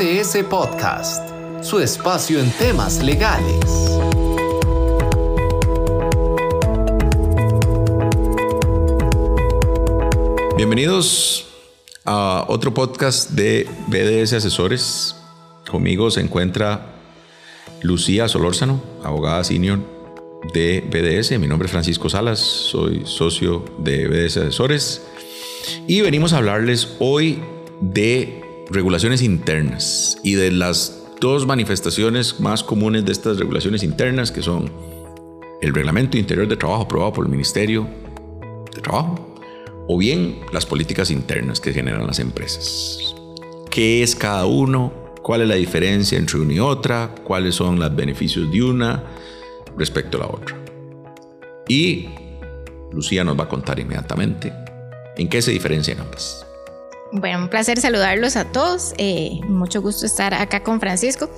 BDS Podcast, su espacio en temas legales. Bienvenidos a otro podcast de BDS Asesores. Conmigo se encuentra Lucía Solórzano, abogada senior de BDS. Mi nombre es Francisco Salas, soy socio de BDS Asesores. Y venimos a hablarles hoy de regulaciones internas y de las dos manifestaciones más comunes de estas regulaciones internas, que son el Reglamento Interior de Trabajo aprobado por el Ministerio de Trabajo, o bien las políticas internas que generan las empresas. ¿Qué es cada uno? ¿Cuál es la diferencia entre una y otra? ¿Cuáles son los beneficios de una respecto a la otra? Y Lucía nos va a contar inmediatamente en qué se diferencian ambas. Bueno, un placer saludarlos a todos. Eh, mucho gusto estar acá con Francisco.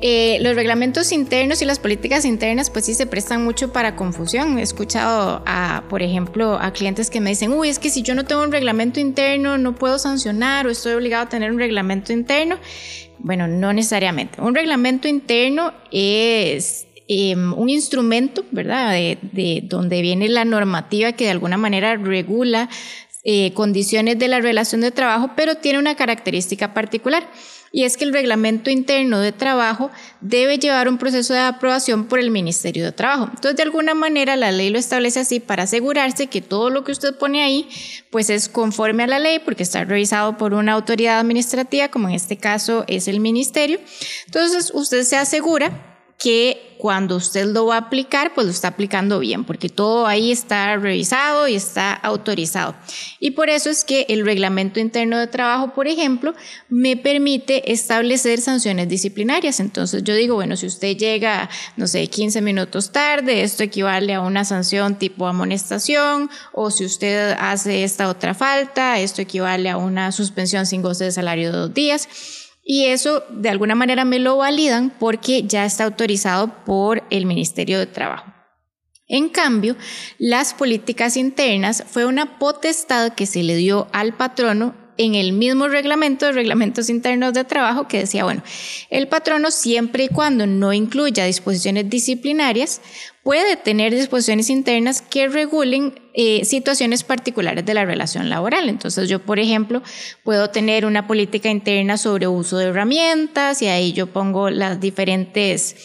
Eh, los reglamentos internos y las políticas internas, pues sí se prestan mucho para confusión. He escuchado, por ejemplo, a clientes que me dicen, uy, es que si yo no tengo un reglamento interno, no puedo sancionar o estoy obligado a tener un reglamento interno. Bueno, no necesariamente. Un reglamento interno es em, un instrumento, ¿verdad? De, donde viene la normativa que de alguna manera regula eh, condiciones de la relación de trabajo, pero tiene una característica particular. Y es que el reglamento interno de trabajo debe llevar un proceso de aprobación por el Ministerio de Trabajo. Entonces, de alguna manera, la ley lo establece así para asegurarse que todo lo que usted pone ahí, pues es conforme a la ley, porque está revisado por una autoridad administrativa, como en este caso es el Ministerio. Entonces, usted se asegura que cuando usted lo va a aplicar, pues lo está aplicando bien, porque todo ahí está revisado y está autorizado. Y por eso es que el reglamento interno de trabajo, por ejemplo, me permite establecer sanciones disciplinarias. Entonces yo digo, bueno, si usted llega, no sé, 15 minutos tarde, esto equivale a una sanción tipo amonestación, o si usted hace esta otra falta, esto equivale a una suspensión sin goce de salario de dos días. Y eso de alguna manera me lo validan porque ya está autorizado por el Ministerio de Trabajo. En cambio, las políticas internas fue una potestad que se le dio al patrono en el mismo reglamento de reglamentos internos de trabajo que decía, bueno, el patrono siempre y cuando no incluya disposiciones disciplinarias, puede tener disposiciones internas que regulen eh, situaciones particulares de la relación laboral. Entonces yo, por ejemplo, puedo tener una política interna sobre uso de herramientas y ahí yo pongo las diferentes...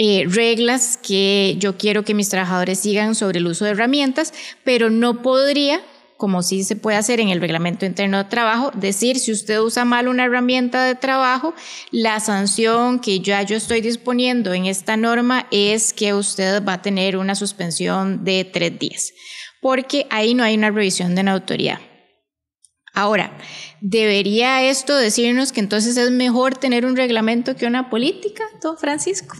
Eh, reglas que yo quiero que mis trabajadores sigan sobre el uso de herramientas, pero no podría como sí se puede hacer en el reglamento interno de trabajo, decir si usted usa mal una herramienta de trabajo, la sanción que ya yo estoy disponiendo en esta norma es que usted va a tener una suspensión de tres días, porque ahí no hay una revisión de la autoridad. Ahora, ¿debería esto decirnos que entonces es mejor tener un reglamento que una política, don Francisco?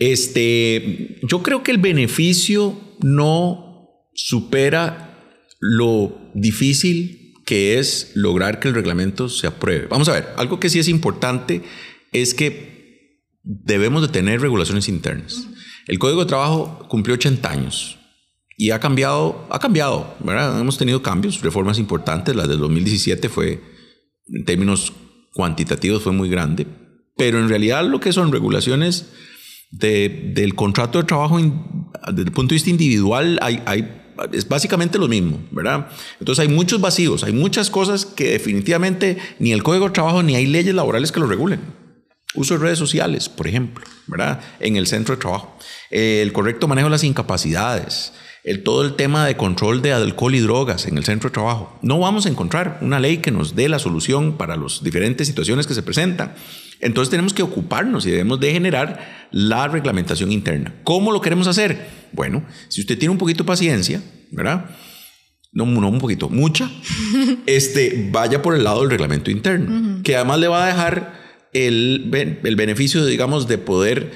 Este, yo creo que el beneficio no supera lo difícil que es lograr que el reglamento se apruebe. Vamos a ver, algo que sí es importante es que debemos de tener regulaciones internas. El Código de Trabajo cumplió 80 años y ha cambiado, ha cambiado, ¿verdad? Hemos tenido cambios, reformas importantes, la del 2017 fue, en términos cuantitativos, fue muy grande, pero en realidad lo que son regulaciones del contrato de trabajo, desde el punto de vista individual, hay, hay es básicamente lo mismo, ¿verdad? Entonces hay muchos vacíos, hay muchas cosas que definitivamente ni el Código de Trabajo ni hay leyes laborales que lo regulen. Uso de redes sociales, por ejemplo, ¿verdad? En el centro de trabajo. el correcto manejo de las incapacidades, el, todo el tema de control de alcohol y drogas en el centro de trabajo. No vamos a encontrar una ley que nos dé la solución para las diferentes situaciones que se presentan. Entonces tenemos que ocuparnos y debemos de generar la reglamentación interna. ¿Cómo lo queremos hacer? Bueno, si usted tiene un poquito de paciencia, ¿verdad? No, no un poquito, mucha, este, vaya por el lado del reglamento interno, que además le va a dejar el, el beneficio, digamos, de poder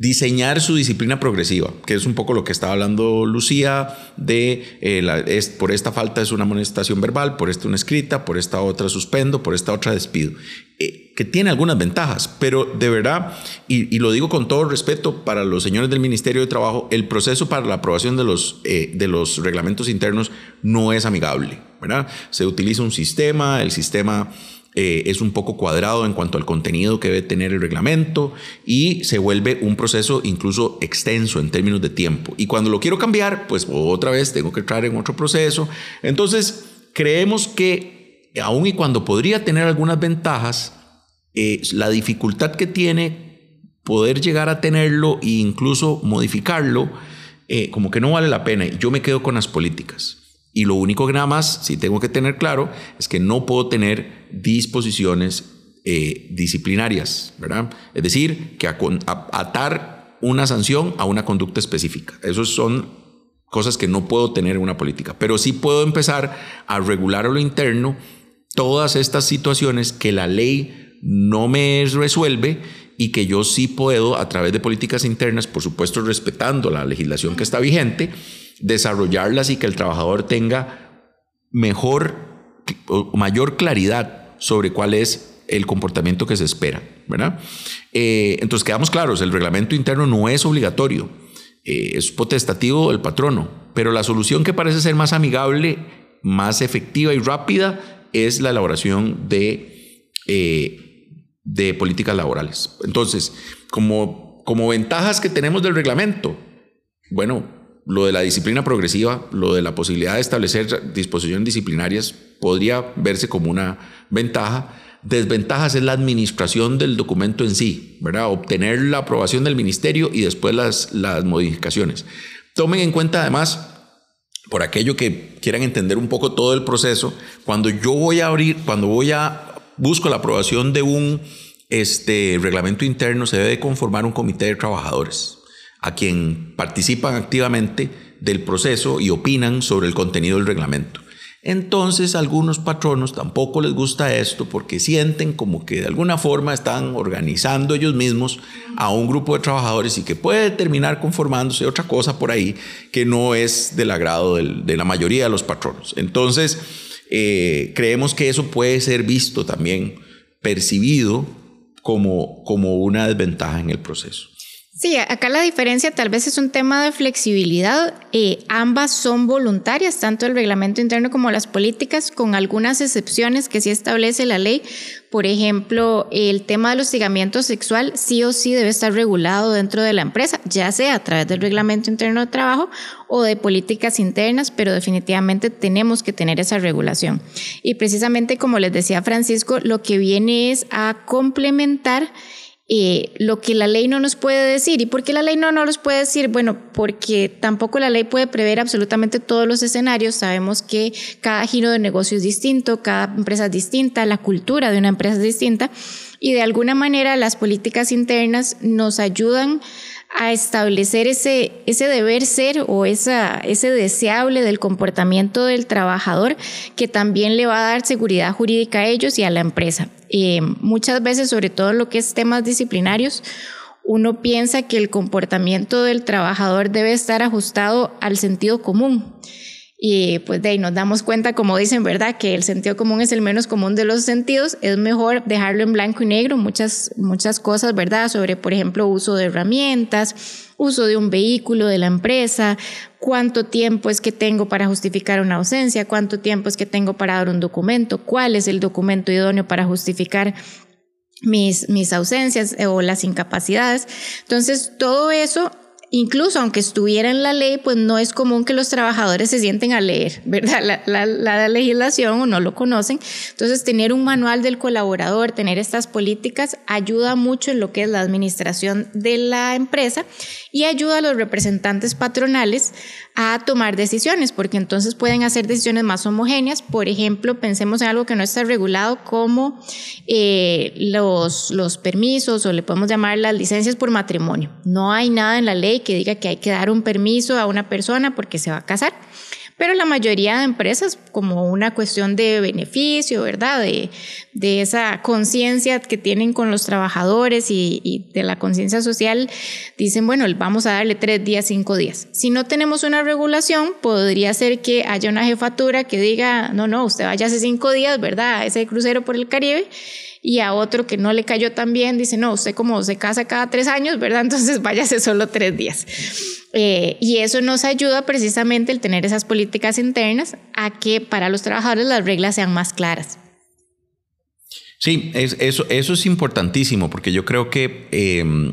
diseñar su disciplina progresiva, que es un poco lo que estaba hablando Lucía, de eh, es, por esta falta es una amonestación verbal, por esta una escrita, por esta otra suspendo, por esta otra despido, eh, que tiene algunas ventajas, pero de verdad, y, lo digo con todo respeto para los señores del Ministerio de Trabajo, el proceso para la aprobación de los, eh, de los reglamentos internos no es amigable, ¿verdad? Se utiliza un sistema, el sistema eh, es un poco cuadrado en cuanto al contenido que debe tener el reglamento y se vuelve un proceso incluso extenso en términos de tiempo. Y cuando lo quiero cambiar, pues otra vez tengo que entrar en otro proceso. Entonces, creemos que aun y cuando podría tener algunas ventajas, eh, la dificultad que tiene poder llegar a tenerlo e incluso modificarlo, eh, como que no vale la pena. Yo me quedo con las políticas. Y lo único que nada más, si tengo que tener claro, es que no puedo tener disposiciones eh, disciplinarias, ¿verdad? Es decir, que atar una sanción a una conducta específica. Esas son cosas que no puedo tener en una política, pero sí puedo empezar a regular a lo interno todas estas situaciones que la ley no me resuelve y que yo sí puedo a través de políticas internas, por supuesto respetando la legislación que está vigente, desarrollarlas y que el trabajador tenga mejor o mayor claridad sobre cuál es el comportamiento que se espera, ¿verdad? Eh, entonces quedamos claros, el reglamento interno no es obligatorio, eh, es potestativo del patrono, pero la solución que parece ser más amigable, más efectiva y rápida es la elaboración de, eh, de políticas laborales. Entonces, como, como ventajas que tenemos del reglamento, bueno, lo de la disciplina progresiva, lo de la posibilidad de establecer disposiciones disciplinarias podría verse como una ventaja. Desventajas es la administración del documento en sí, ¿verdad? Obtener la aprobación del ministerio y después las, modificaciones. Tomen en cuenta además, por aquello que quieran entender un poco todo el proceso, cuando yo voy a abrir, cuando voy a busco la aprobación de un este, reglamento interno, se debe conformar un comité de trabajadores a quien participan activamente del proceso y opinan sobre el contenido del reglamento. Entonces algunos patronos tampoco les gusta esto porque sienten como que de alguna forma están organizando ellos mismos a un grupo de trabajadores y que puede terminar conformándose otra cosa por ahí que no es del agrado de la mayoría de los patronos. Entonces eh, creemos que eso puede ser visto también, percibido como, como una desventaja en el proceso. Sí, acá la diferencia tal vez es un tema de flexibilidad. Eh, ambas son voluntarias, tanto el reglamento interno como las políticas, con algunas excepciones que sí establece la ley. Por ejemplo, el tema del hostigamiento sexual sí o sí debe estar regulado dentro de la empresa, ya sea a través del reglamento interno de trabajo o de políticas internas, pero definitivamente tenemos que tener esa regulación. Y precisamente como les decía Francisco, lo que viene es a complementar eh, lo que la ley no nos puede decir. ¿Y por qué la ley no nos puede decir? Bueno, porque tampoco la ley puede prever absolutamente todos los escenarios. Sabemos que cada giro de negocio es distinto, cada empresa es distinta, la cultura de una empresa es distinta y de alguna manera las políticas internas nos ayudan a establecer ese, ese deber ser o esa, ese deseable del comportamiento del trabajador que también le va a dar seguridad jurídica a ellos y a la empresa. Eh, muchas veces, sobre todo en lo que es temas disciplinarios, uno piensa que el comportamiento del trabajador debe estar ajustado al sentido común. Y pues de ahí nos damos cuenta, como dicen, ¿verdad? Que el sentido común es el menos común de los sentidos. Es mejor dejarlo en blanco y negro, muchas, muchas cosas, ¿verdad? Sobre, por ejemplo, uso de herramientas, uso de un vehículo de la empresa, cuánto tiempo es que tengo para justificar una ausencia, cuánto tiempo es que tengo para dar un documento, cuál es el documento idóneo para justificar mis, mis ausencias o las incapacidades. Entonces, todo eso incluso aunque estuviera en la ley, pues no es común que los trabajadores se sienten a leer, ¿verdad? La, legislación o no lo conocen. Entonces, tener un manual del colaborador, tener estas políticas, ayuda mucho en lo que es la administración de la empresa y ayuda a los representantes patronales a tomar decisiones, porque entonces pueden hacer decisiones más homogéneas. Por ejemplo, pensemos en algo que no está regulado como eh, los, los permisos o le podemos llamar las licencias por matrimonio. No hay nada en la ley que diga que hay que dar un permiso a una persona porque se va a casar pero la mayoría de empresas como una cuestión de beneficio, ¿verdad? De, de esa conciencia que tienen con los trabajadores y, y de la conciencia social, dicen, bueno, vamos a darle tres días, cinco días. Si no tenemos una regulación, podría ser que haya una jefatura que diga, no, no, usted vaya hace cinco días, ¿verdad? ese crucero por el Caribe y a otro que no le cayó tan bien, dice, no, usted como se casa cada tres años, ¿verdad? Entonces váyase solo tres días. Eh, y eso nos ayuda precisamente el tener esas políticas internas a que para los trabajadores las reglas sean más claras. Sí, eso, eso es importantísimo porque yo creo que em,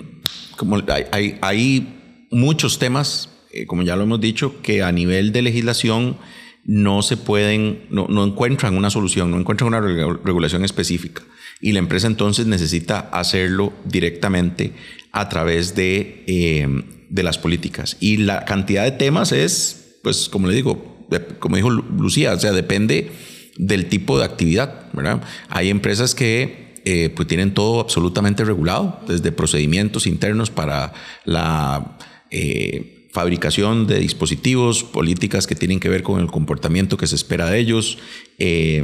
como hay, hay, muchos temas, eh, como ya lo hemos dicho, que a nivel de legislación no se pueden, no, no encuentran una solución, no encuentran una regulación específica. Y la empresa entonces necesita hacerlo directamente a través de, em, de las políticas. Y la cantidad de temas es, pues, como le digo, como dijo Lucía, o sea, depende del tipo de actividad, ¿verdad? Hay empresas que eh, pues tienen todo absolutamente regulado, desde procedimientos internos para la eh, fabricación de dispositivos, políticas que tienen que ver con el comportamiento que se espera de ellos, eh,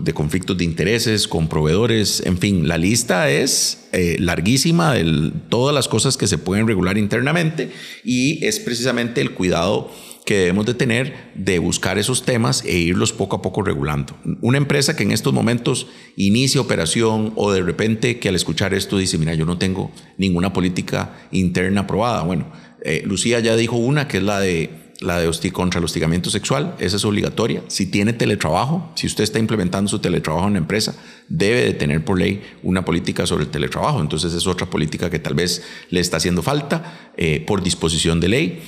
de conflictos de intereses con proveedores, en fin, la lista es larguísima de todas las cosas que se pueden regular internamente y es precisamente el cuidado que debemos de tener de buscar esos temas e irlos poco a poco regulando. Una empresa que en estos momentos inicia operación o de repente que al escuchar esto dice, mira, yo no tengo ninguna política interna aprobada. Bueno, eh, Lucía ya dijo una que es la de la de contra el hostigamiento sexual, esa es obligatoria. Si tiene teletrabajo, si usted está implementando su teletrabajo en la empresa, debe de tener por ley una política sobre el teletrabajo. Entonces es otra política que tal vez le está haciendo falta eh, por disposición de ley.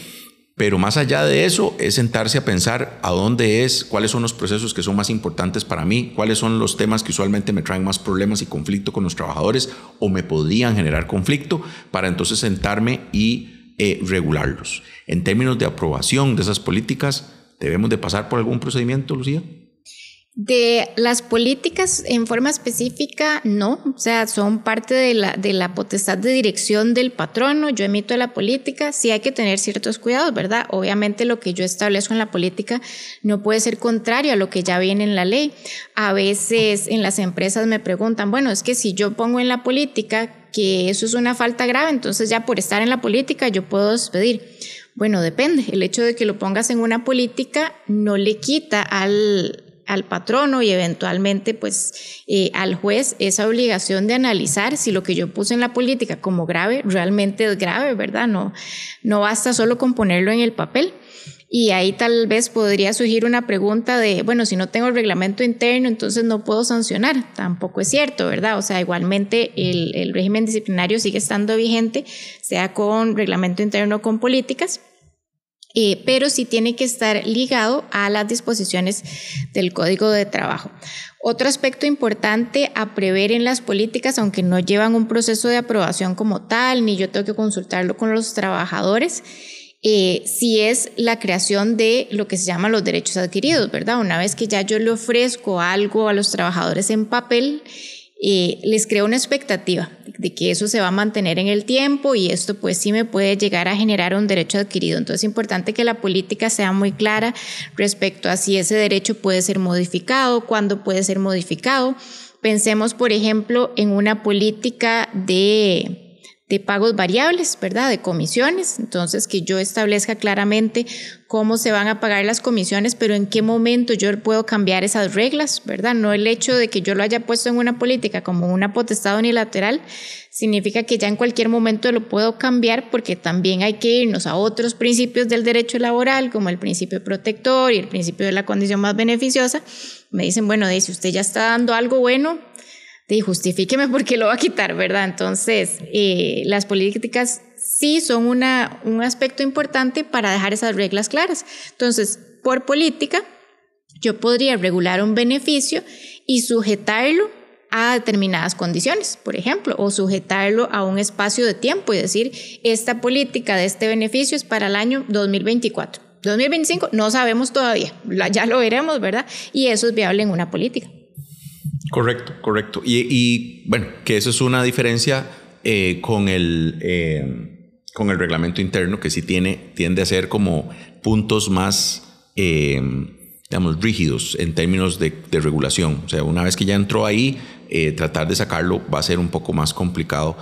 Pero más allá de eso es sentarse a pensar a dónde es, cuáles son los procesos que son más importantes para mí, cuáles son los temas que usualmente me traen más problemas y conflicto con los trabajadores o me podrían generar conflicto para entonces sentarme y eh, regularlos. En términos de aprobación de esas políticas, ¿debemos de pasar por algún procedimiento, Lucía? De las políticas en forma específica, no, o sea, son parte de la, de la potestad de dirección del patrono, yo emito la política, sí hay que tener ciertos cuidados, ¿verdad? Obviamente lo que yo establezco en la política no puede ser contrario a lo que ya viene en la ley. A veces en las empresas me preguntan, bueno, es que si yo pongo en la política que eso es una falta grave, entonces ya por estar en la política yo puedo despedir. Bueno, depende. El hecho de que lo pongas en una política no le quita al, al patrono y eventualmente pues eh, al juez esa obligación de analizar si lo que yo puse en la política como grave realmente es grave, ¿verdad? No, no basta solo con ponerlo en el papel. Y ahí tal vez podría surgir una pregunta de, bueno, si no tengo el reglamento interno, entonces no puedo sancionar. Tampoco es cierto, ¿verdad? O sea, igualmente el, el régimen disciplinario sigue estando vigente, sea con reglamento interno o con políticas. Eh, pero sí tiene que estar ligado a las disposiciones del Código de Trabajo. Otro aspecto importante a prever en las políticas, aunque no llevan un proceso de aprobación como tal, ni yo tengo que consultarlo con los trabajadores, eh, si es la creación de lo que se llama los derechos adquiridos, ¿verdad? Una vez que ya yo le ofrezco algo a los trabajadores en papel, eh, les creo una expectativa de que eso se va a mantener en el tiempo y esto pues sí me puede llegar a generar un derecho adquirido. Entonces es importante que la política sea muy clara respecto a si ese derecho puede ser modificado, cuándo puede ser modificado. Pensemos, por ejemplo, en una política de de pagos variables, ¿verdad? De comisiones. Entonces, que yo establezca claramente cómo se van a pagar las comisiones, pero en qué momento yo puedo cambiar esas reglas, ¿verdad? No el hecho de que yo lo haya puesto en una política como una potestad unilateral, significa que ya en cualquier momento lo puedo cambiar porque también hay que irnos a otros principios del derecho laboral, como el principio protector y el principio de la condición más beneficiosa. Me dicen, bueno, si usted ya está dando algo bueno, y justifíqueme por qué lo va a quitar, ¿verdad? Entonces, eh, las políticas sí son una, un aspecto importante para dejar esas reglas claras. Entonces, por política, yo podría regular un beneficio y sujetarlo a determinadas condiciones, por ejemplo, o sujetarlo a un espacio de tiempo y decir, esta política de este beneficio es para el año 2024. 2025 no sabemos todavía, ya lo veremos, ¿verdad? Y eso es viable en una política. Correcto, correcto. Y, bueno, que eso es una diferencia eh, con, el, eh, con el reglamento interno, que sí tiene, tiende a ser como puntos más, eh, digamos, rígidos en términos de, regulación. O sea, una vez que ya entró ahí, tratar de sacarlo va a ser un poco más complicado,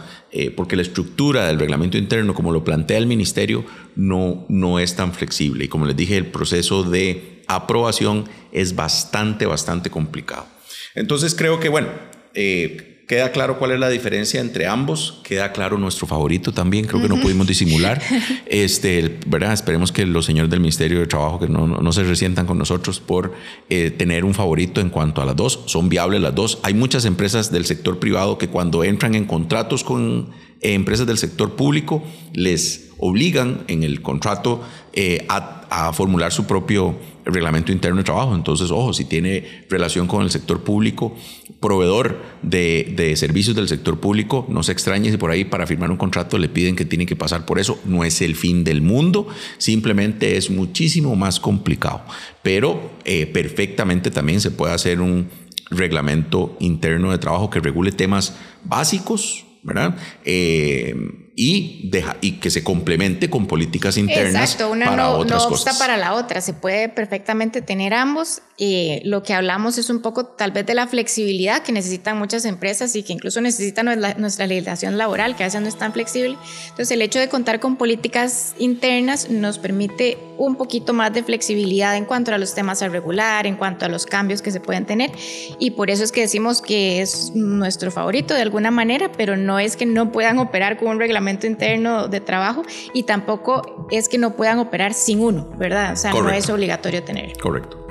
porque la estructura del reglamento interno, como lo plantea el ministerio, no, no es tan flexible. Y como les dije, el proceso de aprobación es bastante, bastante complicado. Entonces creo que, bueno, eh, queda claro cuál es la diferencia entre ambos, queda claro nuestro favorito también, creo que no pudimos disimular. Este, ¿verdad? Esperemos que los señores del Ministerio de Trabajo que no, no se resientan con nosotros por eh, tener un favorito en cuanto a las dos, son viables las dos. Hay muchas empresas del sector privado que cuando entran en contratos con eh, empresas del sector público les obligan en el contrato eh, a, formular su propio reglamento interno de trabajo. Entonces, ojo, si tiene relación con el sector público, proveedor de, servicios del sector público, no se extrañe si por ahí para firmar un contrato le piden que tiene que pasar por eso. No es el fin del mundo, simplemente es muchísimo más complicado. Pero eh, perfectamente también se puede hacer un reglamento interno de trabajo que regule temas básicos, ¿verdad? Eh, y, deja, y que se complemente con políticas internas. Exacto, una para no, otras no obsta para la otra, se puede perfectamente tener ambos. y lo que hablamos es un poco tal vez de la flexibilidad que necesitan muchas empresas y que incluso necesitan nuestra, nuestra legislación laboral, que a veces no es tan flexible. Entonces el hecho de contar con políticas internas nos permite un poquito más de flexibilidad en cuanto a los temas a regular, en cuanto a los cambios que se pueden tener. Y por eso es que decimos que es nuestro favorito de alguna manera, pero no es que no puedan operar con un reglamento interno de trabajo y tampoco es que no puedan operar sin uno, ¿verdad? O sea, no es obligatorio tener. Correcto.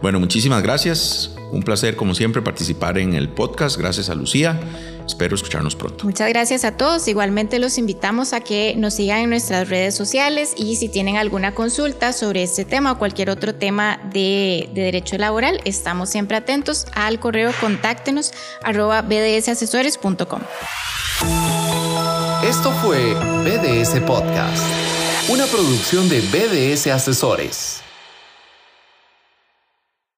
Bueno, muchísimas gracias. Un placer, como siempre, participar en el podcast. Gracias a Lucía. Espero escucharnos pronto. Muchas gracias a todos. Igualmente los invitamos a que nos sigan en nuestras redes sociales y si tienen alguna consulta sobre este tema o cualquier otro tema de, de derecho laboral, estamos siempre atentos al correo contáctenos arroba bdsasesores.com. Esto fue BDS Podcast, una producción de BDS Asesores.